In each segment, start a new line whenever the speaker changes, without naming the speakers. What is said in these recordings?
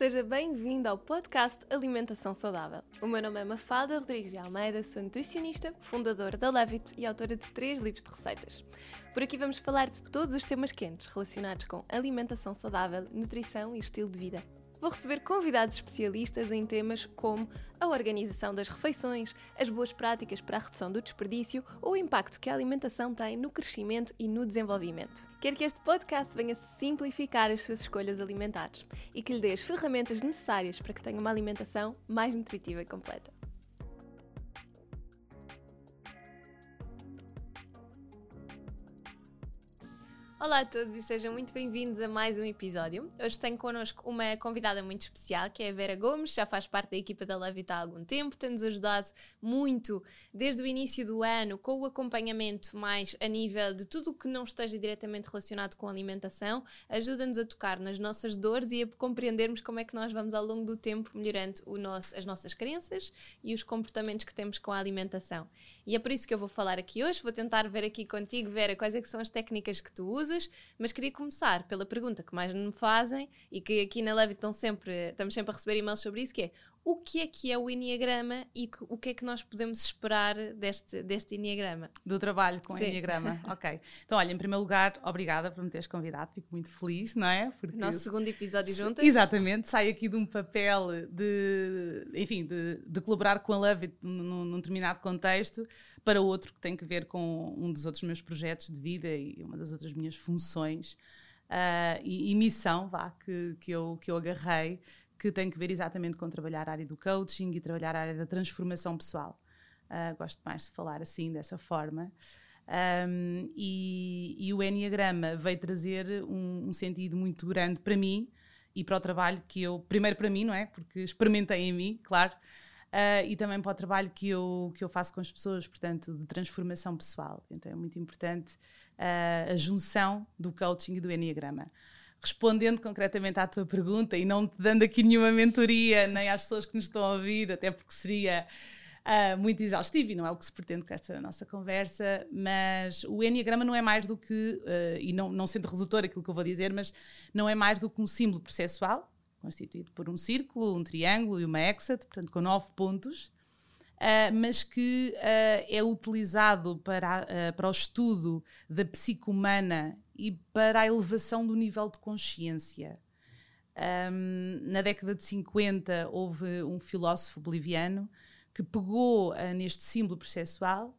Seja bem-vindo ao podcast Alimentação Saudável. O meu nome é Mafalda Rodrigues de Almeida, sou nutricionista, fundadora da Levit e autora de três livros de receitas. Por aqui vamos falar de todos os temas quentes relacionados com alimentação saudável, nutrição e estilo de vida vou receber convidados especialistas em temas como a organização das refeições, as boas práticas para a redução do desperdício ou o impacto que a alimentação tem no crescimento e no desenvolvimento. Quero que este podcast venha simplificar as suas escolhas alimentares e que lhe dê as ferramentas necessárias para que tenha uma alimentação mais nutritiva e completa. Olá a todos e sejam muito bem-vindos a mais um episódio. Hoje tenho connosco uma convidada muito especial, que é a Vera Gomes, já faz parte da equipa da Levita há algum tempo, tem-nos ajudado muito desde o início do ano com o acompanhamento mais a nível de tudo o que não esteja diretamente relacionado com alimentação, ajuda-nos a tocar nas nossas dores e a compreendermos como é que nós vamos ao longo do tempo melhorando nosso, as nossas crenças e os comportamentos que temos com a alimentação. E é por isso que eu vou falar aqui hoje, vou tentar ver aqui contigo, Vera, quais é são as técnicas que tu usas mas queria começar pela pergunta que mais me fazem e que aqui na Levit sempre, estamos sempre a receber e-mails sobre isso, que é o que é que é o Enneagrama e que, o que é que nós podemos esperar deste, deste Enneagrama?
Do trabalho com o Enneagrama, ok. Então, olha, em primeiro lugar, obrigada por me teres convidado, fico muito feliz, não é?
Porque Nosso segundo episódio juntas.
Exatamente, saio aqui de um papel de, enfim, de, de colaborar com a Love num, num determinado contexto para outro que tem que ver com um dos outros meus projetos de vida e uma das outras minhas funções uh, e, e, missão, vá, que, que, eu, que eu agarrei, que tem que ver exatamente com trabalhar a área do coaching e trabalhar a área da transformação pessoal. Uh, gosto mais de falar assim, dessa forma. Um, e, e, o Enneagrama veio trazer um, um, sentido muito grande para mim e para o trabalho que eu, primeiro para mim, não é? Porque experimentei em mim, claro, uh, e também para o trabalho que eu, que eu faço com as pessoas, portanto, de transformação pessoal. Então é muito importante uh, a junção do coaching e do Enneagrama respondendo concretamente à tua pergunta e não te dando aqui nenhuma mentoria, nem às pessoas que nos estão a ouvir, até porque seria uh, muito exaustivo e não é o que se pretende com esta nossa conversa, mas o Enneagrama não é mais do que, uh, e não, não sendo redutor aquilo que eu vou dizer, mas não é mais do que um símbolo processual, constituído por um círculo, um triângulo e uma hexad, portanto com nove pontos, Uh, mas que uh, é utilizado para, uh, para o estudo da psique humana e para a elevação do nível de consciência. Um, na década de 50 houve um filósofo boliviano que pegou neste símbolo processual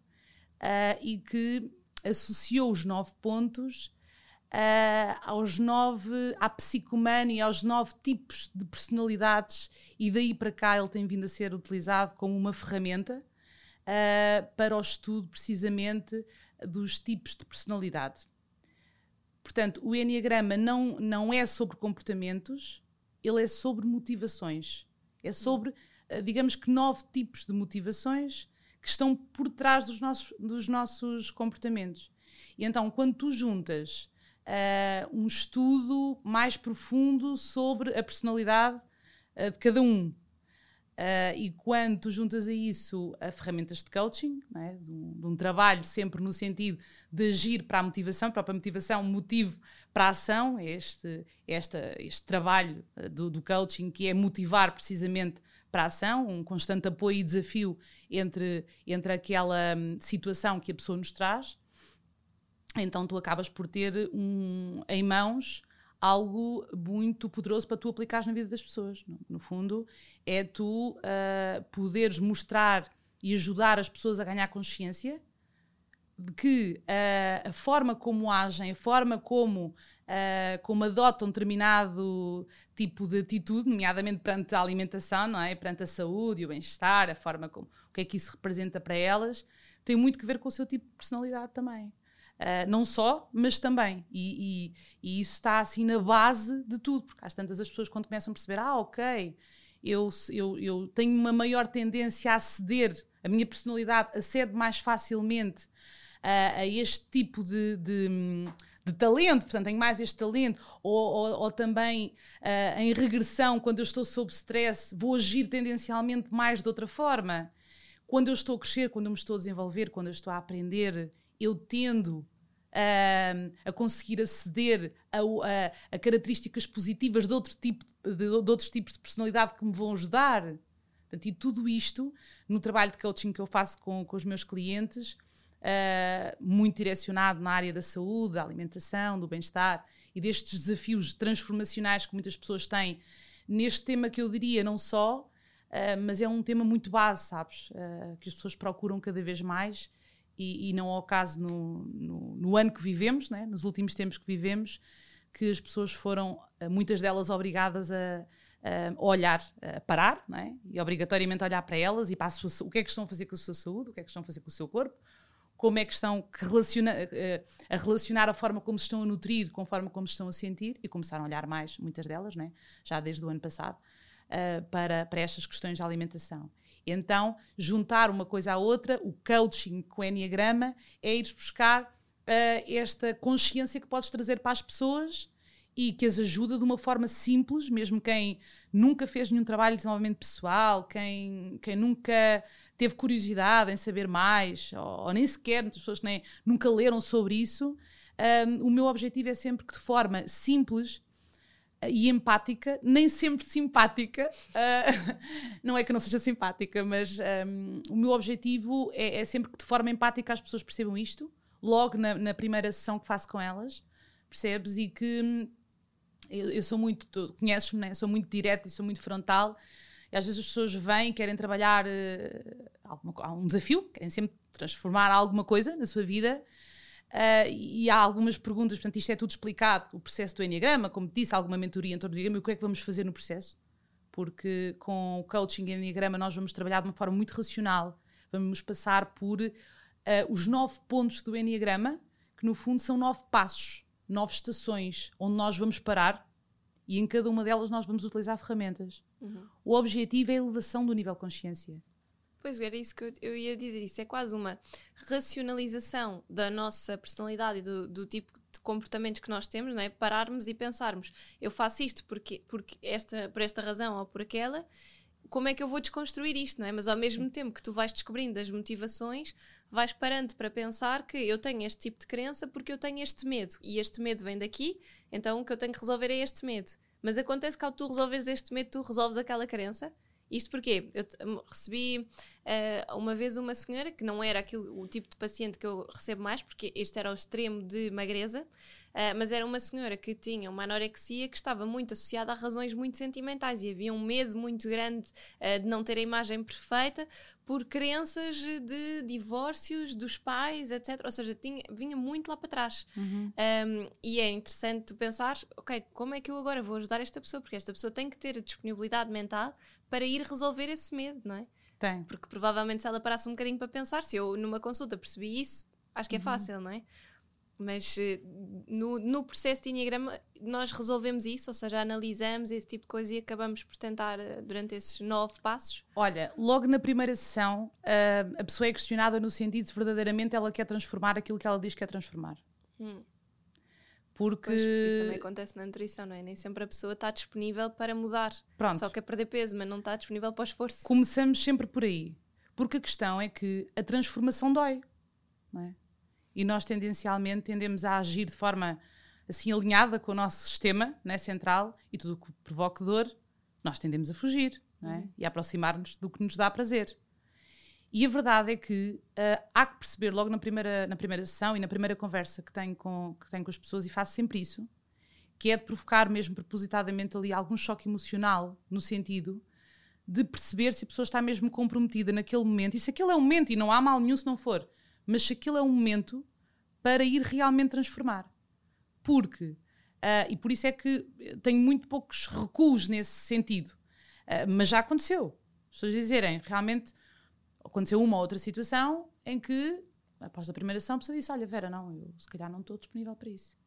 e que associou os nove pontos uh, aos nove, à e aos nove tipos de personalidades, e daí para cá ele tem vindo a ser utilizado como uma ferramenta uh, para o estudo precisamente dos tipos de personalidade. Portanto, o Enneagrama não, não é sobre comportamentos, ele é sobre motivações. É sobre, uh, digamos que, nove tipos de motivações que estão por trás dos nossos, dos nossos comportamentos. E então, quando tu juntas uh, um estudo mais profundo sobre a personalidade uh, de cada um. Uh, e quando tu juntas a isso a ferramentas de coaching, é? de, um, de, um, trabalho sempre no sentido de agir para a motivação, a própria motivação, motivo para a ação, é este, esta, este trabalho do, do, coaching que é motivar precisamente para a ação, um constante apoio e desafio entre, entre aquela um, situação que a pessoa nos traz então tu acabas por ter um, em mãos algo muito poderoso para tu aplicares na vida das pessoas. No, fundo, é tu uh, poderes mostrar e ajudar as pessoas a ganhar consciência de que uh, a forma como agem, a forma como, uh, como adotam determinado tipo de atitude, nomeadamente perante a alimentação, não é? perante a saúde e o bem-estar, a forma como, o que é que isso representa para elas, tem muito que ver com o seu tipo de personalidade também. Uh, não só, mas também. E, e, e, isso está assim na base de tudo, porque às tantas as pessoas quando começam a perceber, ah, ok, eu, eu, eu tenho uma maior tendência a ceder, a minha personalidade acede mais facilmente uh, a este tipo de, de, de, talento, portanto, tenho mais este talento, ou, ou, ou também uh, em regressão, quando eu estou sob stress, vou agir tendencialmente mais de outra forma. Quando eu estou a crescer, quando eu me estou a desenvolver, quando eu estou a aprender, eu tendo a, a conseguir aceder a, a, a, características positivas de, outro tipo, de, de, outros tipos de personalidade que me vão ajudar. Portanto, e tudo isto, no trabalho de coaching que eu faço com, com os meus clientes, uh, muito direcionado na área da saúde, da alimentação, do bem-estar e destes desafios transformacionais que muitas pessoas têm neste tema que eu diria não só, uh, mas é um tema muito base, sabes? Uh, que as pessoas procuram cada vez mais e, e não ao caso no, no, no, ano que vivemos, né? nos últimos tempos que vivemos, que as pessoas foram, uh, muitas delas, obrigadas a, a olhar, a parar, é? e obrigatoriamente olhar para elas e para sua, o que é que estão a fazer com a sua saúde, o que é que estão a fazer com o seu corpo, como é que estão relaciona, a relacionar a forma como se estão a nutrir com a forma como se estão a sentir e começaram a olhar mais, muitas delas, né? já desde o ano passado, uh, para, para estas questões de alimentação. Então, juntar uma coisa à outra, o coaching com o Enneagrama, é ir buscar uh, esta consciência que podes trazer para as pessoas e que as ajuda de uma forma simples, mesmo quem nunca fez nenhum trabalho de desenvolvimento pessoal, quem, quem nunca teve curiosidade em saber mais, ou, ou nem sequer, muitas pessoas nem, nunca leram sobre isso. Um, o meu objetivo é sempre que de forma simples e empática, nem sempre simpática, uh, não é que eu não seja simpática, mas um, o meu objetivo é, é, sempre que de forma empática as pessoas percebam isto, logo na, na primeira sessão que faço com elas, percebes? E que hum, eu, eu sou muito, conheces-me, né? sou muito direta e sou muito frontal e às vezes as pessoas vêm, querem trabalhar uh, alguma, um desafio, querem sempre transformar alguma coisa na sua vida. Uh, e há algumas perguntas, portanto, isto é tudo explicado, o processo do Enneagrama, como disse, alguma mentoria em torno do Enneagrama, e o que é que vamos fazer no processo? Porque com o coaching e Enneagrama nós vamos trabalhar de uma forma muito racional, vamos passar por uh, os nove pontos do Enneagrama, que no fundo são nove passos, nove estações, onde nós vamos parar e em cada uma delas nós vamos utilizar ferramentas. Uhum. O objetivo é a elevação do nível de consciência.
Pois era isso que eu, eu, ia dizer. Isso é quase uma racionalização da nossa personalidade e do, do, tipo de comportamentos que nós temos, não é? Pararmos e pensarmos: eu faço isto porque, porque esta, por esta razão ou por aquela, como é que eu vou desconstruir isto, não é? Mas ao mesmo tempo que tu vais descobrindo as motivações, vais parando para pensar que eu tenho este tipo de crença porque eu tenho este medo e este medo vem daqui, então o que eu tenho que resolver é este medo. Mas acontece que ao tu resolveres este medo, tu resolves aquela crença. Isto porque eu recebi uh, uma vez uma senhora que não era aquilo, o tipo de paciente que eu recebo mais, porque este era o extremo de magreza, Uh, mas era uma senhora que tinha uma anorexia que estava muito associada a razões muito sentimentais e havia um medo muito grande uh, de não ter a imagem perfeita por crenças de divórcios dos pais, etc. Ou seja, tinha, vinha muito lá para trás. Uhum. Um, e é interessante tu pensar, ok, como é que eu agora vou ajudar esta pessoa? Porque esta pessoa tem que ter a disponibilidade mental para ir resolver esse medo, não é?
Tem.
Porque provavelmente se ela parasse um bocadinho para pensar, se eu numa consulta percebi isso, acho que é uhum. fácil, não é? Mas eh, no, no processo de Enneagrama nós resolvemos isso, ou seja, analisamos esse tipo de coisa e acabamos por tentar eh, durante esses nove passos.
Olha, logo na primeira sessão uh, a pessoa é questionada no sentido de verdadeiramente ela quer transformar aquilo que ela diz que quer transformar. Hum.
Porque pois, isso também acontece na nutrição, não é? Nem sempre a pessoa está disponível para mudar. Pronto. Só quer perder peso, mas não está disponível para o esforço.
Começamos sempre por aí. Porque a questão é que a transformação dói. Não é? e nós tendencialmente tendemos a agir de forma assim alinhada com o nosso sistema né, central e tudo o que provoca dor, nós tendemos a fugir é? uhum. e a aproximar-nos do que nos dá prazer. E a verdade é que uh, há que perceber logo na primeira, na primeira sessão e na primeira conversa que tenho, com, que tenho com as pessoas, e faço sempre isso, que é de provocar mesmo propositadamente ali algum choque emocional, no sentido de perceber se a pessoa está mesmo comprometida naquele momento, e se aquele é um momento, e não há mal nenhum se não for, mas se aquilo é um momento para ir realmente transformar. Porque, uh, e por isso é que tenho muito poucos recuos nesse sentido, uh, mas já aconteceu. As pessoas dizerem, realmente aconteceu uma ou outra situação em que, após a primeira ação, a pessoa disse: Olha, Vera, não, eu se calhar não estou disponível para isso.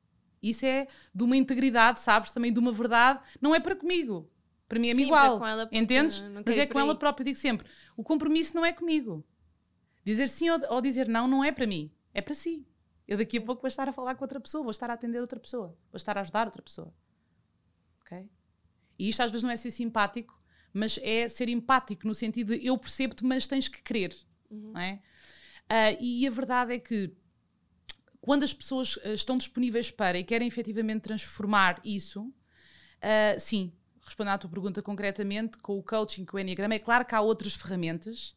Isso é de uma integridade, sabes? Também de uma verdade. Não é para comigo. Para mim é Sim, igual. Entendes? Mas é com ela própria. Eu digo sempre: o compromisso não é comigo. Dizer sim ou, ou dizer não não é para mim, é para si. Eu daqui a pouco vou estar a falar com outra pessoa, vou estar a atender outra pessoa, vou estar a ajudar outra pessoa. Ok? E isto às vezes não é ser simpático, mas é ser empático no sentido de eu percebo-te, mas tens que querer. Uhum. Não é? Uh, e a verdade é que quando as pessoas uh, estão disponíveis para e querem efetivamente transformar isso, uh, sim, respondendo à tua pergunta concretamente, com o coaching, com o Enneagrama, é claro que há outras ferramentas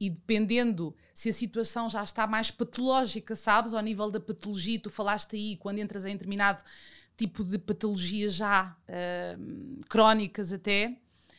e dependendo se a situação já está mais patológica, sabes, ao nível da patologia, tu falaste aí, quando entras em determinado tipo de patologia já uh, crónicas até,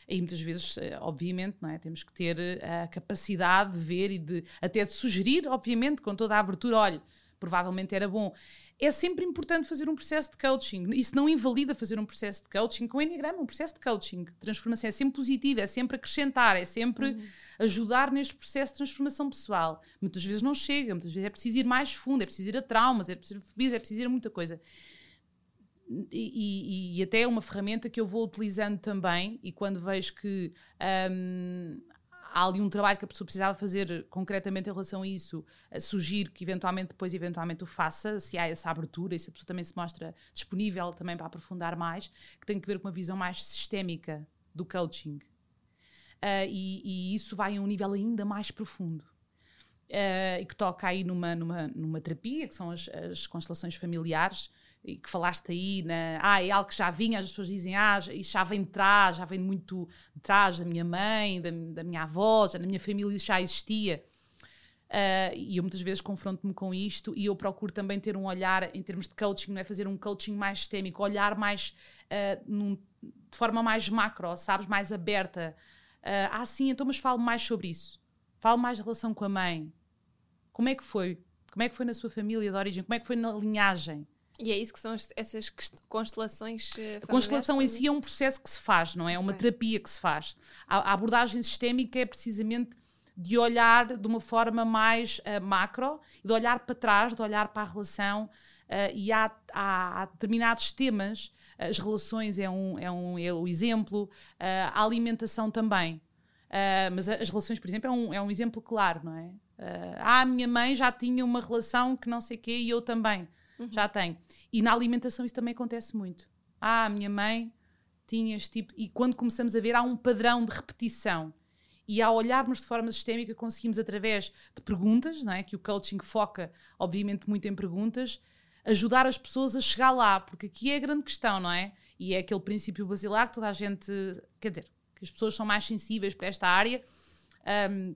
aí muitas vezes, eh, obviamente, não é? temos que ter a capacidade de ver e de até de sugerir, obviamente, com toda a abertura, olha, provavelmente era bom é sempre importante fazer um processo de coaching. Isso não invalida fazer um processo de coaching com Enneagrama, um processo de coaching. Transformação é sempre positivo, é sempre acrescentar, é sempre uhum. ajudar neste processo de transformação pessoal. Muitas vezes não chega, muitas vezes é preciso ir mais fundo, é preciso ir a traumas, é preciso ir a fobias, é preciso ir a muita coisa. E, e, e, até é uma ferramenta que eu vou utilizando também, e quando vejo que um, há ali um trabalho que a pessoa precisava fazer concretamente em relação a isso, sugiro que eventualmente depois eventualmente o faça, se há essa abertura e se a pessoa também se mostra disponível também para aprofundar mais, que tem que ver com uma visão mais sistémica do coaching. Uh, e, e, isso vai a um nível ainda mais profundo. Uh, e que toca aí numa, numa, numa terapia, que são as, as constelações familiares, e que falaste aí, na, ah, é algo que já vinha, as pessoas dizem, ah, isso já vem de trás, já vem muito de trás da minha mãe, da, da minha avó, já na minha família isso já existia. Uh, e eu muitas vezes confronto-me com isto e eu procuro também ter um olhar, em termos de coaching, não é fazer um coaching mais sistémico, olhar mais uh, num, de forma mais macro, sabes, mais aberta. Uh, ah, sim, então, mas falo mais sobre isso. Falo mais da relação com a mãe. Como é que foi? Como é que foi na sua família de origem? Como é que foi na linhagem?
E é isso que são essas constelações
uh, A constelação em si é um processo que se faz, não é? É uma okay. terapia que se faz. A, a, abordagem sistémica é precisamente de olhar de uma forma mais uh, macro, de olhar para trás, de olhar para a relação. Uh, e há, há, há, determinados temas, as relações é um, é um é o exemplo, a alimentação também. mas as relações, por exemplo, é um, é um exemplo claro, não é? ah, a minha mãe já tinha uma relação que não sei o quê e eu também Uhum. Já tenho. E na alimentação isso também acontece muito. Ah, a minha mãe tinha este tipo. E quando começamos a ver, há um padrão de repetição. E ao olharmos de forma sistémica, conseguimos, através de perguntas, não é? que o coaching foca, obviamente, muito em perguntas, ajudar as pessoas a chegar lá, porque aqui é a grande questão, não é? E é aquele princípio basilar que toda a gente. Quer dizer, que as pessoas são mais sensíveis para esta área. Um,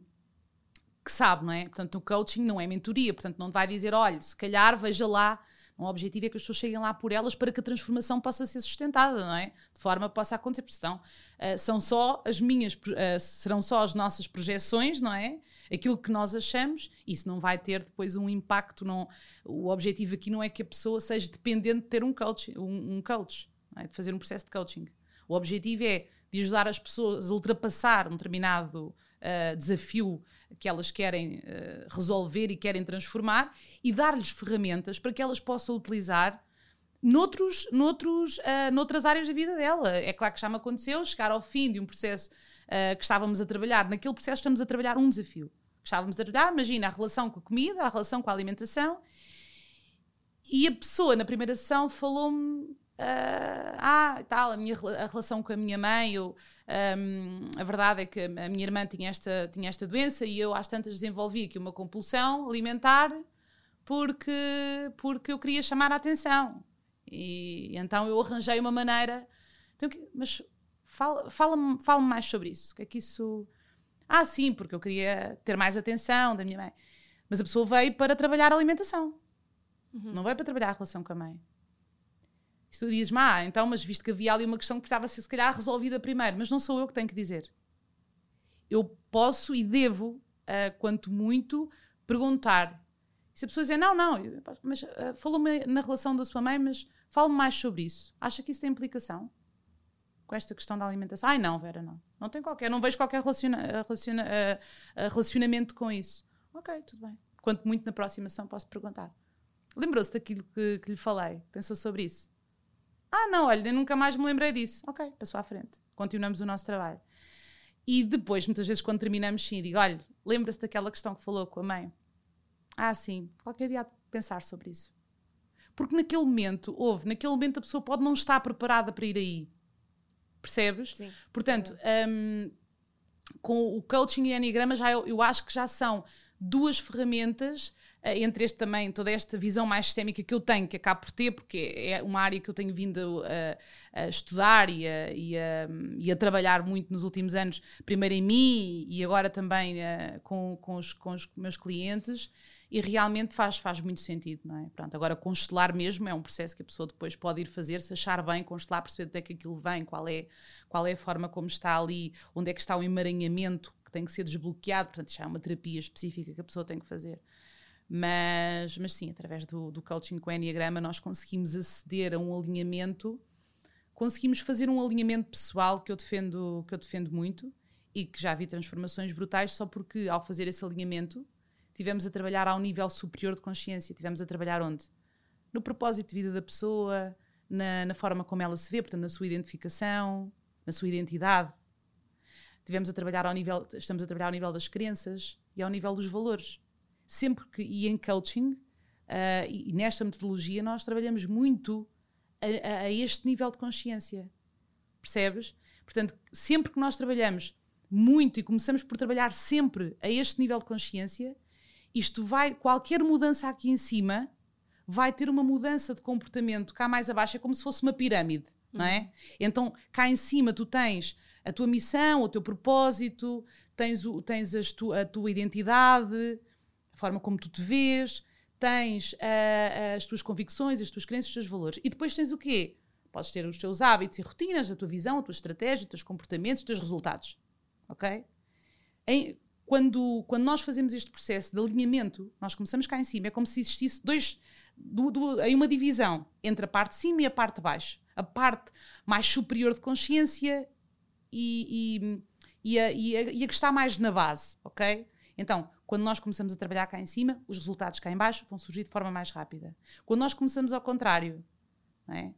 que sabe, não é? Portanto, o coaching não é mentoria, portanto, não vai dizer, olha, se calhar veja lá o objetivo é que as pessoas cheguem lá por elas para que a transformação possa ser sustentada, não é? De forma que possa acontecer, porque senão uh, são só as minhas, uh, serão só as nossas projeções, não é? Aquilo que nós achamos, isso não vai ter depois um impacto. Não, o objetivo aqui não é que a pessoa seja dependente de ter um coach, um, um coach é? de fazer um processo de coaching. O objetivo é de ajudar as pessoas a ultrapassar um determinado uh, desafio que elas querem uh, resolver e querem transformar e dar-lhes ferramentas para que elas possam utilizar noutros, noutros, uh, noutras áreas da vida dela. É claro que já me aconteceu chegar ao fim de um processo uh, que estávamos a trabalhar. Naquele processo estamos a trabalhar um desafio. Estávamos a trabalhar, imagina, a relação com a comida, a relação com a alimentação. E a pessoa, na primeira sessão, falou-me Uh, ah, tal, a minha a relação com a minha mãe, eu, um, a verdade é que a minha irmã tinha esta, tinha esta doença e eu às tantas desenvolvi aqui uma compulsão alimentar porque, porque eu queria chamar a atenção. E então eu arranjei uma maneira. Então, mas fala-me fala, fala mais sobre isso. O que é que isso. Ah, sim, porque eu queria ter mais atenção da minha mãe. Mas a pessoa veio para trabalhar a alimentação. Uhum. Não veio para trabalhar a relação com a mãe. E tu dizes, ah, então, mas visto que havia ali uma questão que precisava ser, se calhar, resolvida primeiro. Mas não sou eu que tenho que dizer. Eu posso e devo, uh, quanto muito, perguntar se a pessoa dizer, não, não, mas uh, falou-me na relação da sua mãe, mas fale-me mais sobre isso. Acha que isso tem implicação? Com esta questão da alimentação? Ai, não, Vera, não. Não tem qualquer, não vejo qualquer relaciona, relaciona, uh, relacionamento com isso. Ok, tudo bem. Quanto muito na próxima ação posso perguntar. Lembrou-se daquilo que, que lhe falei? Pensou sobre isso? Ah, não, olha, nunca mais me lembrei disso. Ok, passou à frente. Continuamos o nosso trabalho. E depois, muitas vezes, quando terminamos, sim, digo: olha, lembra-se daquela questão que falou com a mãe? Ah, sim, qualquer dia há de pensar sobre isso. Porque naquele momento, houve, naquele momento a pessoa pode não estar preparada para ir aí. Percebes?
Sim.
Portanto, um, com o coaching e enigrama já eu, eu acho que já são duas ferramentas entre este também, toda esta visão mais sistémica que eu tenho, que acabo por ter, porque é uma área que eu tenho vindo a, a estudar e a, e, a, e a, trabalhar muito nos últimos anos, primeiro em mim e agora também uh, com, com, os, com os meus clientes e realmente faz, faz muito sentido, não é? Pronto, agora constelar mesmo é um processo que a pessoa depois pode ir fazer, se achar bem, constelar, perceber onde é que aquilo vem, qual é, qual é a forma como está ali, onde é que está o emaranhamento que tem que ser desbloqueado, portanto, já é uma terapia específica que a pessoa tem que fazer. Mas, mas sim, através do, do coaching com o Enneagrama nós conseguimos aceder a um alinhamento, conseguimos fazer um alinhamento pessoal que eu defendo, que eu defendo muito e que já vi transformações brutais só porque ao fazer esse alinhamento tivemos a trabalhar ao nível superior de consciência. Tivemos a trabalhar onde? No propósito de vida da pessoa, na, na forma como ela se vê, portanto, na sua identificação, na sua identidade. Tivemos a trabalhar ao nível, estamos a trabalhar ao nível das crenças e ao nível dos valores. Sempre que, e em coaching, uh, e, nesta metodologia, nós trabalhamos muito a, a, este nível de consciência. Percebes? Portanto, sempre que nós trabalhamos muito e começamos por trabalhar sempre a este nível de consciência, isto vai, qualquer mudança aqui em cima vai ter uma mudança de comportamento cá mais abaixo, é como se fosse uma pirâmide, uhum. não é? Então, cá em cima tu tens a tua missão, o teu propósito, tens, o, tens tu, a tua identidade, a forma como tu te vês, tens uh, as tuas convicções, as tuas crenças, os teus valores. E depois tens o quê? Podes ter os teus hábitos e rotinas, a tua visão, a tua estratégia, os teus comportamentos, os teus resultados. Ok? Em, quando, quando nós fazemos este processo de alinhamento, nós começamos cá em cima, é como se existisse dois, do, do, uma divisão entre a parte de cima e a parte de baixo. A parte mais superior de consciência e, e, e, a, e, a, e a que está mais na base, ok? Então, quando nós começamos a trabalhar cá em cima, os resultados cá em baixo vão surgir de forma mais rápida. Quando nós começamos ao contrário, é?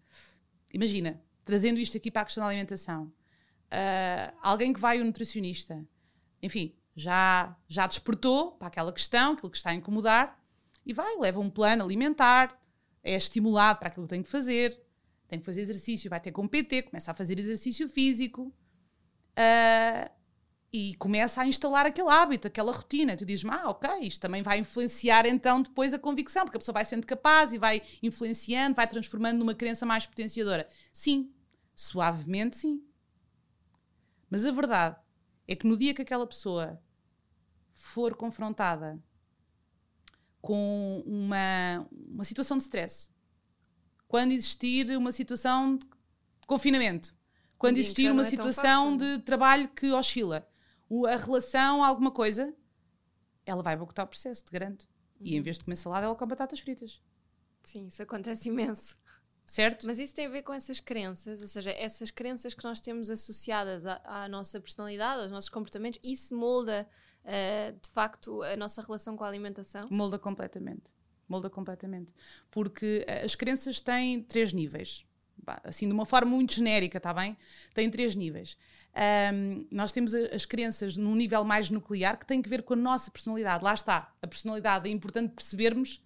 imagina, trazendo isto aqui para a questão da alimentação, uh, alguém que vai ao nutricionista, enfim, já, já despertou para aquela questão, aquilo que está a incomodar, e vai, leva um plano alimentar, é estimulado para aquilo que tem que fazer, tem que fazer exercício, vai ter com PT, começa a fazer exercício físico uh, e começa a instalar aquele hábito, aquela rotina. Tu dizes, ah, ok, isto também vai influenciar então depois a convicção, porque a pessoa vai sendo capaz e vai influenciando, vai transformando numa crença mais potenciadora. Sim, suavemente sim. Mas a verdade é que no dia que aquela pessoa for confrontada com uma, uma situação de stress, quando existir uma situação de confinamento, quando existir uma é situação de trabalho que oscila, a relação a alguma coisa, ela vai boicotar o processo, te garanto. E em uhum. vez de comer salada, ela come batatas fritas.
Sim, isso acontece imenso.
Certo?
Mas isso tem a ver com essas crenças, ou seja, essas crenças que nós temos associadas à, à nossa personalidade, aos nossos comportamentos, isso molda uh, de facto a nossa relação com a alimentação?
Molda completamente. Molda completamente. Porque eh, as crenças têm três níveis. Assim, de uma forma muito genérica, está bem? Tem três níveis. Um, nós temos as crenças num nível mais nuclear que tem que ver com a nossa personalidade. Lá está. A personalidade é importante percebermos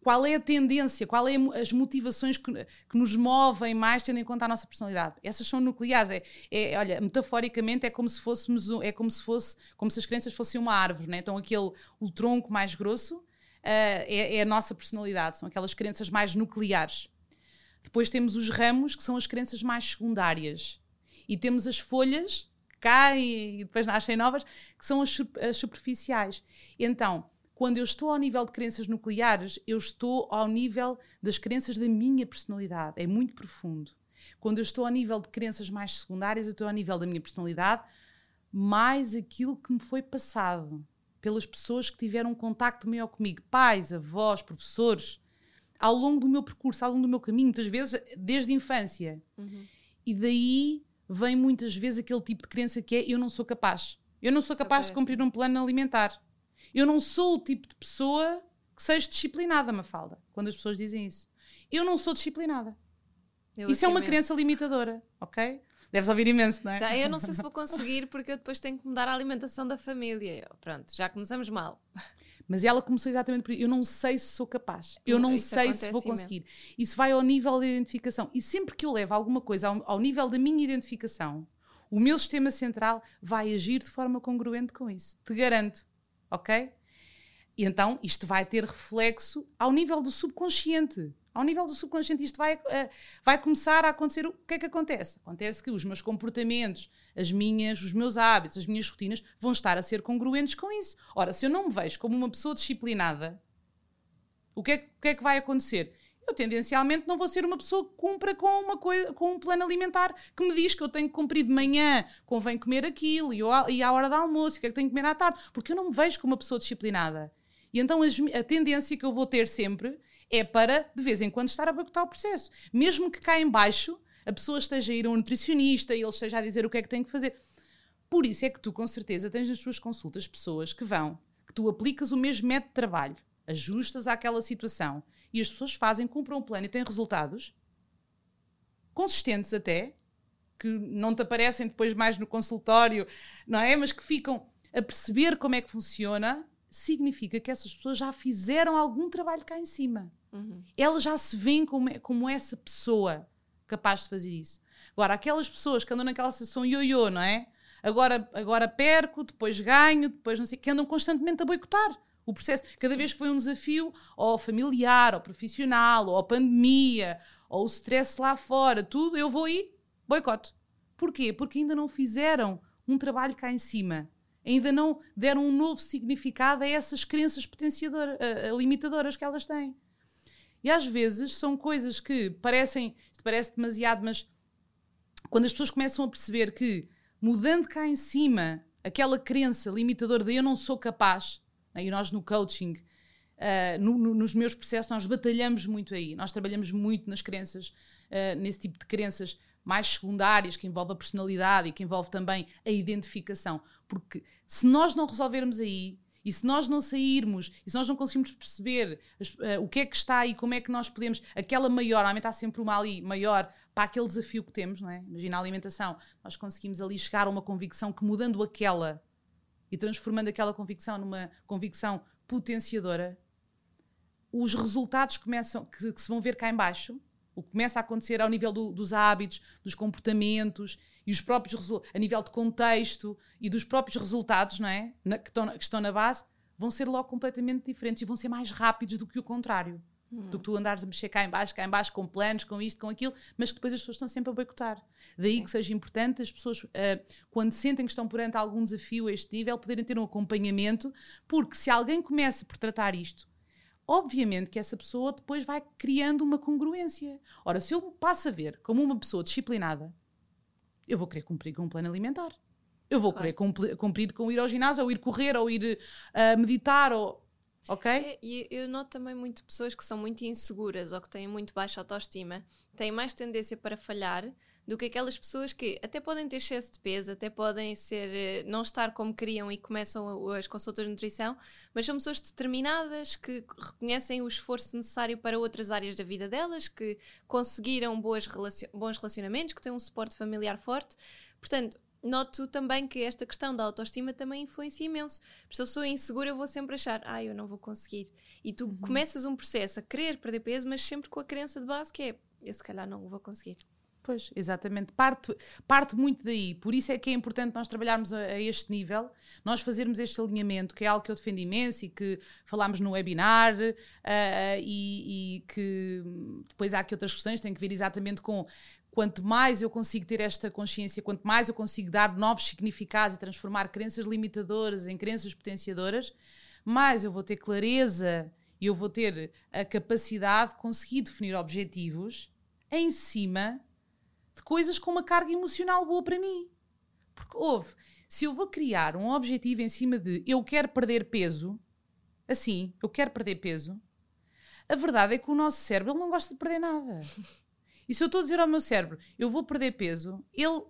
qual é a tendência, qual é as motivações que, que, nos movem mais tendo em conta a nossa personalidade. Essas são nucleares. É, é, olha, metaforicamente é como se fôssemos, é como se fosse, como se as crenças fossem uma árvore, né? Então aquele, o tronco mais grosso uh, é, é, a nossa personalidade, são aquelas crenças mais nucleares. Depois temos os ramos, que são as crenças mais secundárias. E temos as folhas, que caem e depois nascem novas, que são as, as superficiais. Então, quando eu estou ao nível de crenças nucleares, eu estou ao nível das crenças da minha personalidade. É muito profundo. Quando eu estou ao nível de crenças mais secundárias, eu estou ao nível da minha personalidade, mais aquilo que me foi passado pelas pessoas que tiveram um contacto maior comigo, pais, avós, professores, ao longo do meu percurso, ao longo do meu caminho, muitas vezes desde a infância. Uhum. E daí vem muitas vezes aquele tipo de crença que é eu não sou capaz. Eu não sou capaz de cumprir um plano alimentar. Eu não sou o tipo de pessoa que seja disciplinada, Mafalda, quando as pessoas dizem isso. Eu não sou disciplinada. Eu isso é uma imenso. crença limitadora, ok? Deves ouvir imenso, não é?
Já, eu não sei se vou conseguir porque eu depois tenho que mudar a alimentação da família. Pronto, já começamos mal.
Mas ela começou exatamente por isso. Eu não sei se sou capaz. Eu não isso sei se vou conseguir. Imenso. Isso vai ao nível da identificação. E sempre que eu levo alguma coisa ao, ao nível da minha identificação, o meu sistema central vai agir de forma congruente com isso. Te garanto. Ok? E então isto vai ter reflexo ao nível do subconsciente. Ao nível do subconsciente, isto vai, uh, vai começar a acontecer. O que é que acontece? Acontece que os meus comportamentos, as minhas, os meus hábitos, as minhas rotinas vão estar a ser congruentes com isso. Ora, se eu não me vejo como uma pessoa disciplinada, o que é, o que, é que vai acontecer? eu tendencialmente não vou ser uma pessoa que cumpra com, uma coisa, com um plano alimentar que me diz que eu tenho que cumprir de manhã, convém comer aquilo, e, eu, e à hora do almoço, o que é que tenho que comer à tarde, porque eu não me vejo como uma pessoa disciplinada. E então a, a tendência que eu vou ter sempre é para, de vez em quando, estar a boicotar o processo. Mesmo que cá em baixo a pessoa esteja a ir a um nutricionista e ele esteja a dizer o que é que tem que fazer. Por isso é que tu, com certeza, tens nas tuas consultas pessoas que vão, que tu aplicas o mesmo método de trabalho, ajustas àquela situação e as pessoas fazem, cumprem um plano e têm resultados consistentes até, que não te aparecem depois mais no consultório, não é? Mas que ficam a perceber como é que funciona, significa que essas pessoas já fizeram algum trabalho cá em cima. Uhum. Elas já se veem como, como essa pessoa capaz de fazer isso. Agora, aquelas pessoas que andam naquela situação ioiô, não é? Agora, agora perco, depois ganho, depois não sei, que andam constantemente a boicotar o processo. Cada vez que foi um desafio, ou familiar, ou profissional, ou a pandemia, ou o stress lá fora, tudo, eu vou e boicote. Porquê? Porque ainda não fizeram um trabalho cá em cima. Ainda não deram um novo significado a essas crenças potenciadoras, limitadoras que elas têm. E às vezes são coisas que parecem, parece demasiado, mas quando as pessoas começam a perceber que mudando cá em cima aquela crença limitadora de eu não sou capaz, né? E nós no coaching, uh, no, no, nos meus processos, nós batalhamos muito aí. Nós trabalhamos muito nas crenças, uh, nesse tipo de crenças mais secundárias, que envolve a personalidade e que envolve também a identificação. Porque se nós não resolvermos aí, e se nós não sairmos, e se nós não conseguimos perceber uh, o que é que está aí, como é que nós podemos, aquela maior, normalmente há sempre uma ali maior para aquele desafio que temos, não é? Imagina a alimentação, nós conseguimos ali chegar a uma convicção que mudando aquela e transformando aquela convicção numa convicção potenciadora, os resultados começam, que, que, se vão ver cá embaixo, o que começa a acontecer ao nível do, dos hábitos, dos comportamentos e os próprios a nível de contexto e dos próprios resultados, não é, na, que, estão, que estão na base, vão ser logo completamente diferentes e vão ser mais rápidos do que o contrário. Hum. Do que tu andares a mexer cá em baixo, cá em baixo, com planos, com isto, com aquilo, mas que depois as pessoas estão sempre a boicotar. Daí que seja importante as pessoas, uh, quando sentem que estão perante algum desafio a este nível, poderem ter um acompanhamento, porque se alguém começa por tratar isto, obviamente que essa pessoa depois vai criando uma congruência. Ora, se eu passo a ver como uma pessoa disciplinada, eu vou querer cumprir com um plano alimentar. Eu vou claro. querer cumprir com ir ao ginásio, ou ir correr, ou ir uh, meditar, ou Ok?
E eu noto também muito pessoas que são muito inseguras ou que têm muito baixa autoestima, têm mais tendência para falhar do que aquelas pessoas que até podem ter excesso de peso, até podem ser eh, não estar como queriam e começam as consultas de nutrição, mas são pessoas determinadas que reconhecem o esforço necessário para outras áreas da vida delas, que conseguiram boas relacion bons relacionamentos, que têm um suporte familiar forte. Portanto, noto também que esta questão da autoestima também influencia imenso. Porque se eu sou insegura, eu vou sempre achar, ah, eu não vou conseguir. E tu uhum. começas um processo a querer perder peso, mas sempre com a crença de base que é, eu se calhar não vou conseguir.
Pois, exatamente. Parte, parte muito daí. Por isso é que é importante nós trabalharmos a, a, este nível, nós fazermos este alinhamento, que é algo que eu defendo imenso e que falámos no webinar, uh, e, e, que depois há aqui outras questões, tem que ver exatamente com quanto mais eu consigo ter esta consciência, quanto mais eu consigo dar novos significados e transformar crenças limitadoras em crenças potenciadoras, mais eu vou ter clareza e eu vou ter a capacidade de conseguir definir objetivos em cima de coisas com uma carga emocional boa para mim. Porque houve, se eu vou criar um objetivo em cima de eu quero perder peso, assim, eu quero perder peso, a verdade é que o nosso cérebro ele não gosta de perder nada. E se eu estou a dizer ao meu cérebro, eu vou perder peso, ele,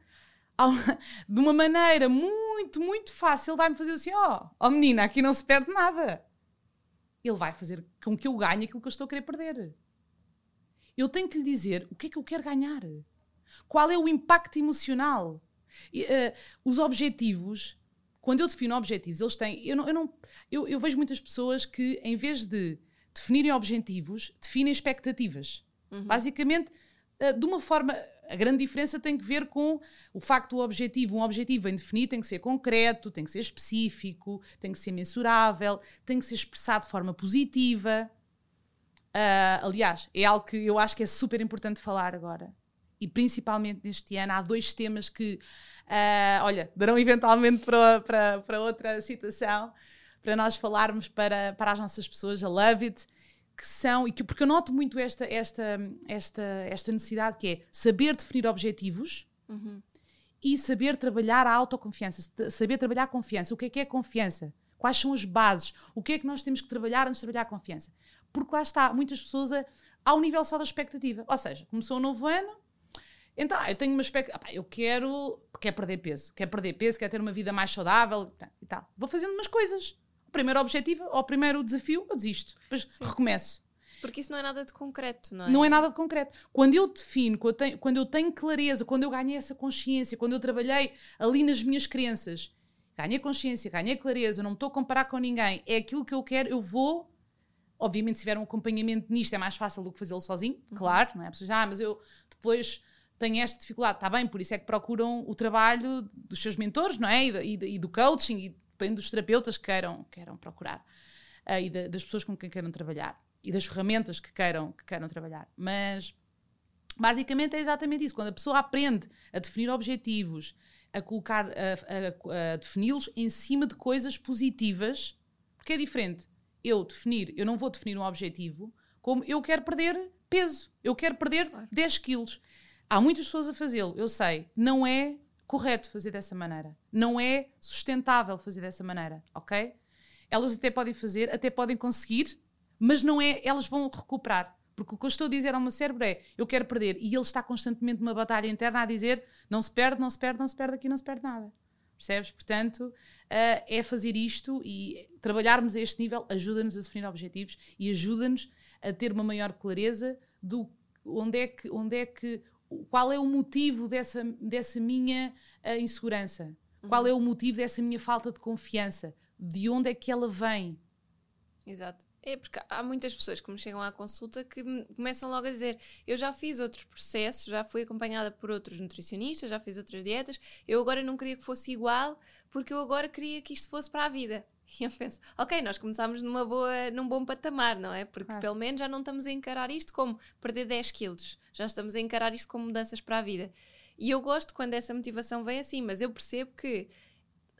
de uma maneira muito, muito fácil, vai-me fazer assim: ó, oh, oh menina, aqui não se perde nada. Ele vai fazer com que eu ganhe aquilo que eu estou a querer perder. Eu tenho que lhe dizer o que é que eu quero ganhar. Qual é o impacto emocional? E, uh, os objetivos, quando eu defino objetivos, eles têm. Eu, não, eu, não, eu, eu vejo muitas pessoas que, em vez de definirem objetivos, definem expectativas. Uhum. Basicamente, eh, de uma forma a grande diferença tem que ver com o facto do objetivo. Um objetivo bem definido tem que ser concreto, tem que ser específico, tem que ser mensurável, tem que ser expressado de forma positiva. Uh, aliás, é algo que eu acho que é super importante falar agora. E principalmente neste ano, há dois temas que, uh, olha, darão eventualmente para, para, para outra situação, para nós falarmos para, para as nossas pessoas, a Love It, que são, e que, porque eu noto muito esta, esta, esta, esta necessidade que é saber definir objetivos uhum. e saber trabalhar a autoconfiança, saber trabalhar a confiança. O que é que é confiança? Quais são as bases? O que é que nós temos que trabalhar antes de trabalhar a confiança? Porque lá está, muitas pessoas a, ao nível só da expectativa. Ou seja, começou um novo ano, então ah, eu tenho uma expectativa, ah, eu quero, quero perder peso, quero perder peso, quero ter uma vida mais saudável e tal. Vou fazendo umas coisas o primeiro objetivo, ou o primeiro desafio, eu desisto. Depois Sim. recomeço.
Porque isso não é nada de concreto, não é?
Não é nada de concreto. Quando eu defino, quando eu tenho, quando eu tenho clareza, quando eu ganhei essa consciência, quando eu trabalhei ali nas minhas crenças, ganhei consciência, ganhei clareza, não me estou a comparar com ninguém, é aquilo que eu quero, eu vou. Obviamente, se tiver um acompanhamento nisto, é mais fácil do que fazê-lo sozinho, uhum. claro, não é? Pessoas, ah, mas eu depois tenho esta dificuldade, está bem, por isso é que procuram o trabalho dos seus mentores, não é? E, e, e do coaching e depende dos terapeutas que queiram, queiram procurar uh, e de, das pessoas com quem queiram trabalhar e das ferramentas que queiram, que queiram trabalhar. Mas basicamente é exatamente isso. Quando a pessoa aprende a definir objetivos, a colocar, a, a, a defini-los em cima de coisas positivas, porque é diferente. Eu definir, eu não vou definir um objetivo como eu quero perder peso, eu quero perder claro. 10 quilos. Há muitas pessoas a fazê-lo, eu sei. Não é correto fazer dessa maneira. Não é sustentável fazer dessa maneira, ok? Elas até podem fazer, até podem conseguir, mas não é, elas vão recuperar. Porque o que eu estou a dizer ao meu cérebro é, eu quero perder. E ele está constantemente numa batalha interna a dizer, não se perde, não se perde, não se perde aqui, não se perde nada. Percebes? Portanto, uh, é fazer isto e trabalharmos a este nível ajuda-nos a definir objetivos e ajuda-nos a ter uma maior clareza do onde é que, onde é que qual é o motivo dessa, dessa minha uh, insegurança? Uhum. Qual é o motivo dessa minha falta de confiança? De onde é que ela vem?
Exato. É porque há muitas pessoas que me chegam à consulta que começam logo a dizer: Eu já fiz outros processos, já fui acompanhada por outros nutricionistas, já fiz outras dietas, eu agora não queria que fosse igual, porque eu agora queria que isto fosse para a vida. E eu penso, ok, nós começámos numa boa, num bom patamar, não é? Porque claro. pelo menos já não estamos a encarar isto como perder 10 quilos, já estamos a encarar isto como mudanças para a vida. E eu gosto quando essa motivação vem assim, mas eu percebo que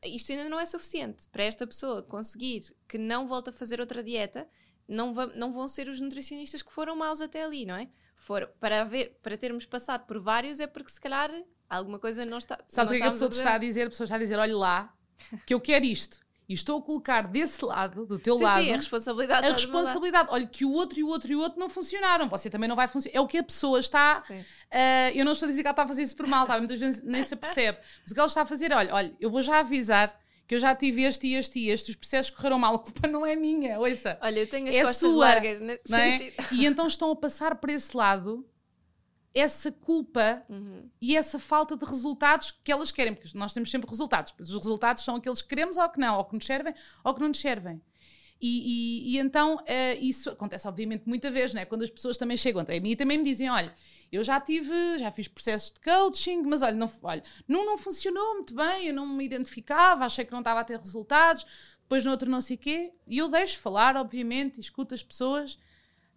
isto ainda não é suficiente para esta pessoa conseguir que não volte a fazer outra dieta. Não, não vão ser os nutricionistas que foram maus até ali, não é? For, para, haver, para termos passado por vários é porque se calhar alguma coisa não está.
Sabes o que é a pessoa te está a dizer? A pessoa está a dizer: olha lá, que eu quero isto e estou a colocar desse lado, do teu
sim,
lado,
sim, a responsabilidade.
A responsabilidade. Olha, que o outro e o outro e o outro não funcionaram. Você também não vai funcionar. É o que a pessoa está. Uh, eu não estou a dizer que ela está a fazer isso por mal, tá? muitas vezes nem se percebe. Mas o que ela está a fazer, olha, olha, eu vou já avisar que eu já tive este e este e este, os processos correram mal, a culpa não é minha, ouça.
Olha, eu tenho as é costas sua, largas,
não é? E então estão a passar por esse lado essa culpa uhum. e essa falta de resultados que elas querem, porque nós temos sempre resultados, mas os resultados são aqueles que queremos ou que não, ou que nos servem ou que não nos servem. E, e, e então uh, isso acontece, obviamente, muita vez, né? quando as pessoas também chegam até mim e também me dizem: olha, eu já tive, já fiz processos de coaching, mas olha, não, olha, não, não funcionou muito bem, eu não me identificava, achei que não estava a ter resultados, depois no outro não sei o quê, e eu deixo falar, obviamente, e escuto as pessoas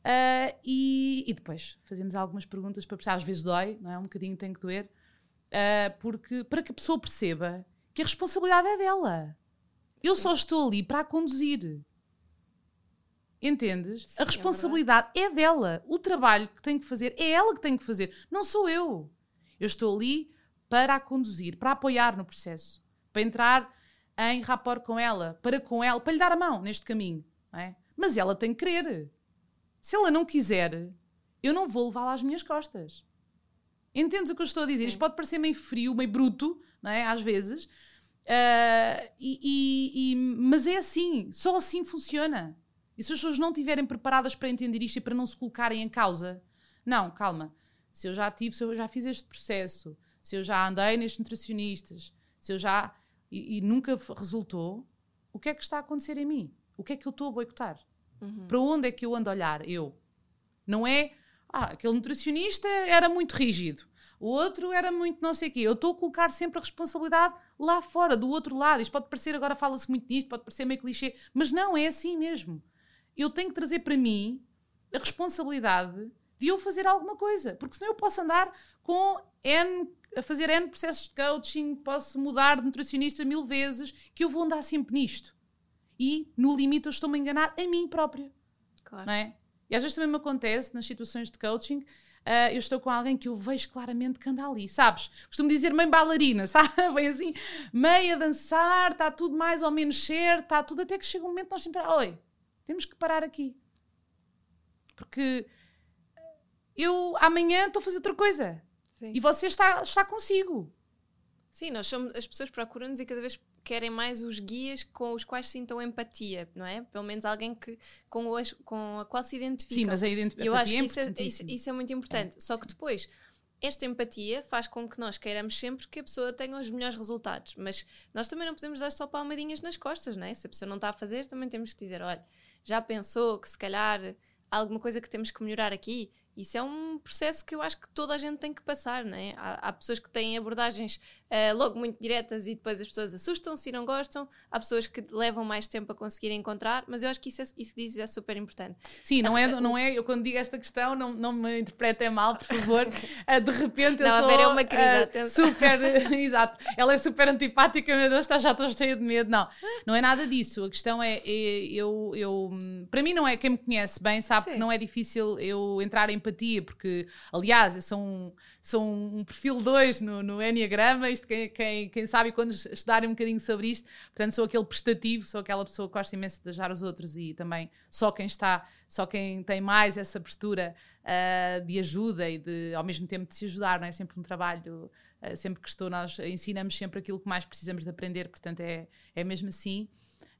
Uh, e, e, depois fazemos algumas perguntas para perceber. Às vezes dói, não é? Um bocadinho tem que doer, uh, porque para que a pessoa perceba que a responsabilidade é dela. Eu Sim. só estou ali para a conduzir. Entendes? Sim, a é responsabilidade é, é, dela. O trabalho que tem que fazer é ela que tem que fazer, não sou eu. Eu estou ali para a conduzir, para apoiar no processo, para entrar em rapport com ela, para com ela, para lhe dar a mão neste caminho. É? Mas ela tem que querer. Se ela não quiser, eu não vou levá-la às minhas costas. Entendes o que eu estou a dizer? Sim. Isto pode parecer meio frio, meio bruto, não é? às vezes, uh, e, e, e, mas é assim, só assim funciona. E se as pessoas não estiverem preparadas para entender isto e para não se colocarem em causa, não, calma. Se eu já tive, se eu já fiz este processo, se eu já andei nestes nutricionistas, se eu já. e, e nunca resultou, o que é que está a acontecer em mim? O que é que eu estou a boicotar? Uhum. Para onde é que eu ando a olhar? Eu. Não é. Ah, aquele nutricionista era muito rígido. o outro era muito não sei o quê. Eu estou a colocar sempre a responsabilidade lá fora, do outro lado. Isto pode parecer, agora fala-se muito nisto, pode parecer meio clichê, mas não, é assim mesmo. Eu tenho que trazer para mim a responsabilidade de eu fazer alguma coisa, porque senão eu posso andar com N, a fazer N processos de coaching, posso mudar de nutricionista mil vezes, que eu vou andar sempre nisto. E, no limite, eu estou-me a enganar a mim própria. Claro. Não é? E às vezes também me acontece nas situações de coaching Uh, eu estou com alguém que eu vejo claramente que anda ali, sabes? Costumo dizer mãe bailarina, sabe? Vem assim, meio a dançar, está tudo mais ou menos certo, está tudo, até que chega um momento nós sempre, oi, temos que parar aqui. Porque eu amanhã estou a fazer outra coisa. Sim. E você está, está consigo.
Sim, nós somos, as pessoas procuram-nos e cada vez querem mais os guias com os quais sintam empatia, não é? Pelo menos alguém que, com, os, com a qual se identificam.
Sim, mas a empatia
Eu acho
que
é isso, é, isso, isso, é muito importante. É, Só que depois, esta empatia faz com que nós queiramos sempre que a pessoa tenha os melhores resultados. Mas nós também não podemos dar só palmadinhas nas costas, não é? Se a pessoa não está a fazer, também temos que dizer: olha, já pensou que se calhar há alguma coisa que temos que melhorar aqui? Isso é um processo que eu acho que toda a gente tem que passar, não é? Há, há pessoas que têm abordagens uh, logo muito diretas e depois as pessoas assustam-se e não gostam. Há pessoas que levam mais tempo a conseguir encontrar, mas eu acho que isso, é, isso que dizes é super importante.
Sim, não é, não é, eu quando digo esta questão, não, não me interpretem mal, por favor. Uh, de repente eu
não,
sou...
a Vera é uma querida,
uh, Super, exato. Ela é super antipática, meu Deus, está, já estou cheia de medo. Não, não é nada disso. A questão é, é eu, eu... Para mim não é, quem me conhece bem sabe Sim. que não é difícil eu entrar em empatia, porque, aliás, eu sou um, sou um perfil 2 no, no Enneagrama, isto quem, quem, quem sabe quando estudarem um bocadinho sobre isto, portanto sou aquele prestativo, sou aquela pessoa que gosta imenso de ajudar os outros e também só quem está, só quem tem mais essa postura uh, de ajuda e de, ao mesmo tempo, de se ajudar, não é? Sempre um trabalho, uh, sempre que estou, nós ensinamos sempre aquilo que mais precisamos de aprender, portanto é, é mesmo assim.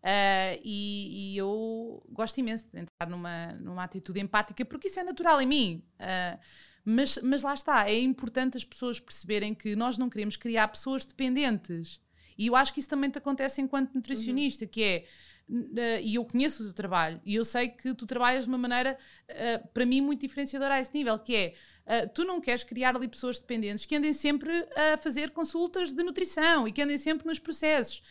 Uh, e, e, eu gosto imenso de entrar numa, numa atitude empática, porque isso é natural em mim. Uh, mas, mas lá está, é importante as pessoas perceberem que nós não queremos criar pessoas dependentes. E eu acho que isso também te acontece enquanto nutricionista, uhum. que é. Uh, e eu conheço o teu trabalho, e eu sei que tu trabalhas de uma maneira, para mim, muito diferenciadora a esse nível, que é tu não queres criar ali pessoas dependentes que andem sempre a fazer consultas de nutrição e que andem sempre nos processos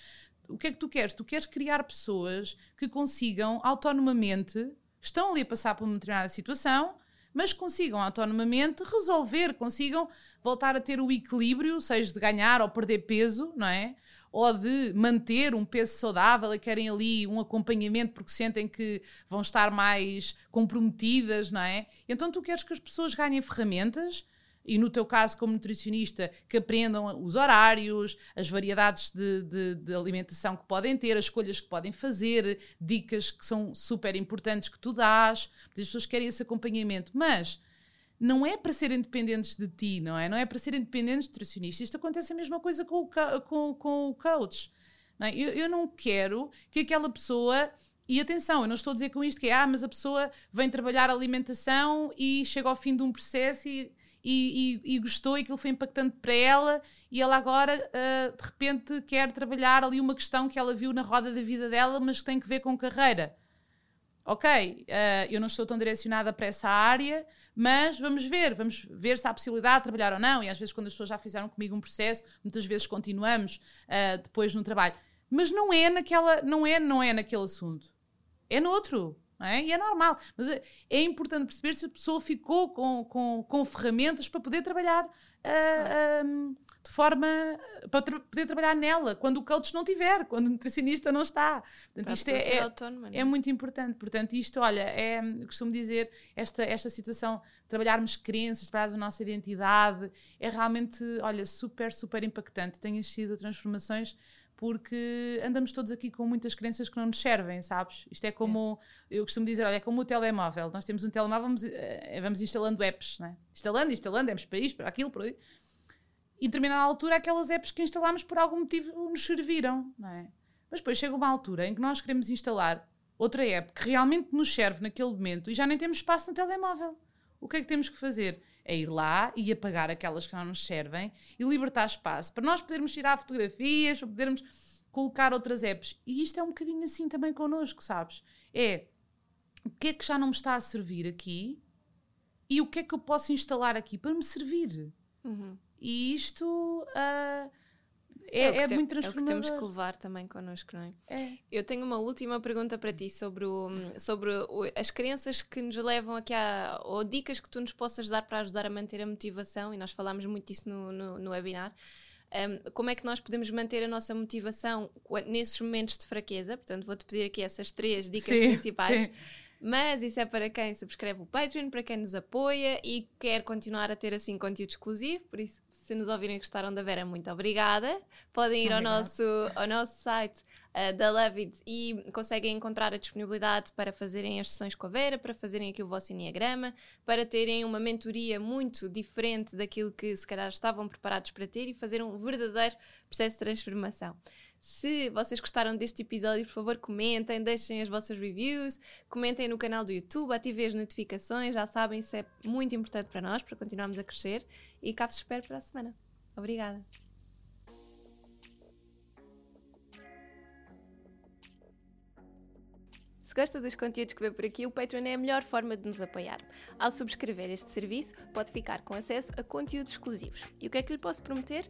o que é que tu queres? Tu queres criar pessoas que consigam autonomamente, estão ali a passar por uma determinada situação, mas consigam autonomamente resolver, consigam voltar a ter o equilíbrio, seja de ganhar ou perder peso, não é? Ou de manter um peso saudável e querem ali um acompanhamento porque sentem que vão estar mais comprometidas, não é? Então tu queres que as pessoas ganhem ferramentas e no teu caso, como nutricionista, que aprendam os horários, as variedades de, de, de, alimentação que podem ter, as escolhas que podem fazer, dicas que são super importantes que tu dás, as pessoas querem esse acompanhamento, mas não é para serem dependentes de ti, não é? Não é para serem dependentes de nutricionistas. Isto acontece a mesma coisa com o, com, com o coach. Não é? eu, eu não quero que aquela pessoa e atenção, eu não estou a dizer com isto que é, ah, mas a pessoa vem trabalhar alimentação e chega ao fim de um processo e e, e, e, gostou e aquilo foi impactante para ela e ela agora uh, de repente quer trabalhar ali uma questão que ela viu na roda da vida dela mas que tem que ver com carreira. Ok, uh, eu não estou tão direcionada para essa área mas vamos ver, vamos ver se há possibilidade de trabalhar ou não e às vezes quando as pessoas já fizeram comigo um processo muitas vezes continuamos uh, depois no trabalho. Mas não é naquela, não é, não é naquele assunto. É no outro é? E é normal. Mas é, é importante perceber se a pessoa ficou com, com, com ferramentas para poder trabalhar uh, claro. um, de forma. para tra poder trabalhar nela, quando o coach não tiver, quando o nutricionista não está. Portanto, isto é, é, autónoma, é? é? muito importante. Portanto, isto, olha, é, costumo dizer, esta, esta situação, trabalharmos crenças, trabalharmos a nossa identidade, é realmente, olha, super, super impactante. Tem sido transformações porque andamos todos aqui com muitas crenças que não nos servem, sabes? Isto é como, é. eu costumo dizer, olha, é como o telemóvel. Nós temos um telemóvel, vamos, eh, vamos instalando apps, né? Instalando, instalando, apps para isto, para aquilo, para. E em determinada altura, aquelas apps que instalámos por algum motivo nos serviram, não é? Mas depois chega uma altura em que nós queremos instalar outra app que realmente nos serve naquele momento e já nem temos espaço no telemóvel. O que é que temos que fazer? É ir lá e apagar aquelas que não nos servem e libertar espaço para nós podermos tirar fotografias, para podermos colocar outras apps. E isto é um bocadinho assim também connosco, sabes? É o que é que já não me está a servir aqui e o que é que eu posso instalar aqui para me servir. Uhum. E isto uh, é, é,
é
tem, muito transformador. É o
que temos que levar também connosco, não é? é? Eu tenho uma última pergunta para ti sobre, o, sobre o, as crenças que nos levam aqui a, ou dicas que tu nos possas dar para ajudar a manter a motivação, e nós falámos muito disso no, no, no webinar. Um, como é que nós podemos manter a nossa motivação nesses momentos de fraqueza? Portanto, vou-te pedir aqui essas três dicas sim, principais. Sim. Mas isso é para quem subscreve o Patreon, para quem nos apoia e quer continuar a ter assim conteúdo exclusivo. Por isso, se nos ouvirem e gostaram da Vera, muito obrigada. Podem ir ao nosso, ao nosso site uh, da Love e conseguem encontrar a disponibilidade para fazerem as sessões com a Vera, para fazerem aqui o vosso Enneagrama, para terem uma mentoria muito diferente daquilo que se calhar estavam preparados para ter e fazer um verdadeiro processo de transformação. Se vocês gostaram deste episódio, por favor, comentem, deixem as vossas reviews, comentem no canal do YouTube, ativem as notificações, já sabem, isso é muito importante para nós, para continuarmos a crescer. E cá vos espero para a semana. Obrigada. Se gosta dos conteúdos que vê por aqui, o Patreon é a melhor forma de nos apoiar. Ao subscrever este serviço, pode ficar com acesso a conteúdos exclusivos. E o que é que lhe posso prometer?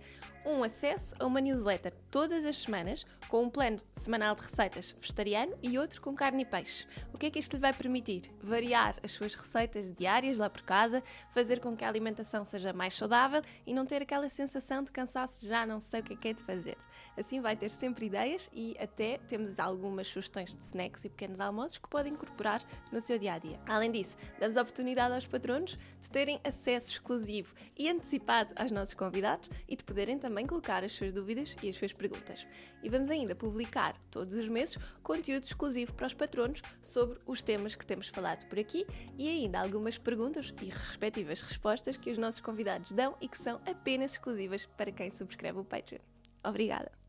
Um acesso a uma newsletter todas as semanas, com um plano semanal de receitas vegetariano e outro com carne e peixe. O que é que isto lhe vai permitir? Variar as suas receitas diárias lá por casa, fazer com que a alimentação seja mais saudável e não ter aquela sensação de cansaço de já não sei o que é que é de fazer. Assim vai ter sempre ideias e até temos algumas sugestões de snacks e pequenos almoços que pode incorporar no seu dia a dia. Além disso, damos a oportunidade aos patronos de terem acesso exclusivo e antecipado aos nossos convidados e de poderem também colocar as suas dúvidas e as suas perguntas. E vamos ainda publicar todos os meses conteúdo exclusivo para os patronos sobre os temas que temos falado por aqui e ainda algumas perguntas e respectivas respostas que os nossos convidados dão e que são apenas exclusivas para quem subscreve o Patreon. Obrigada!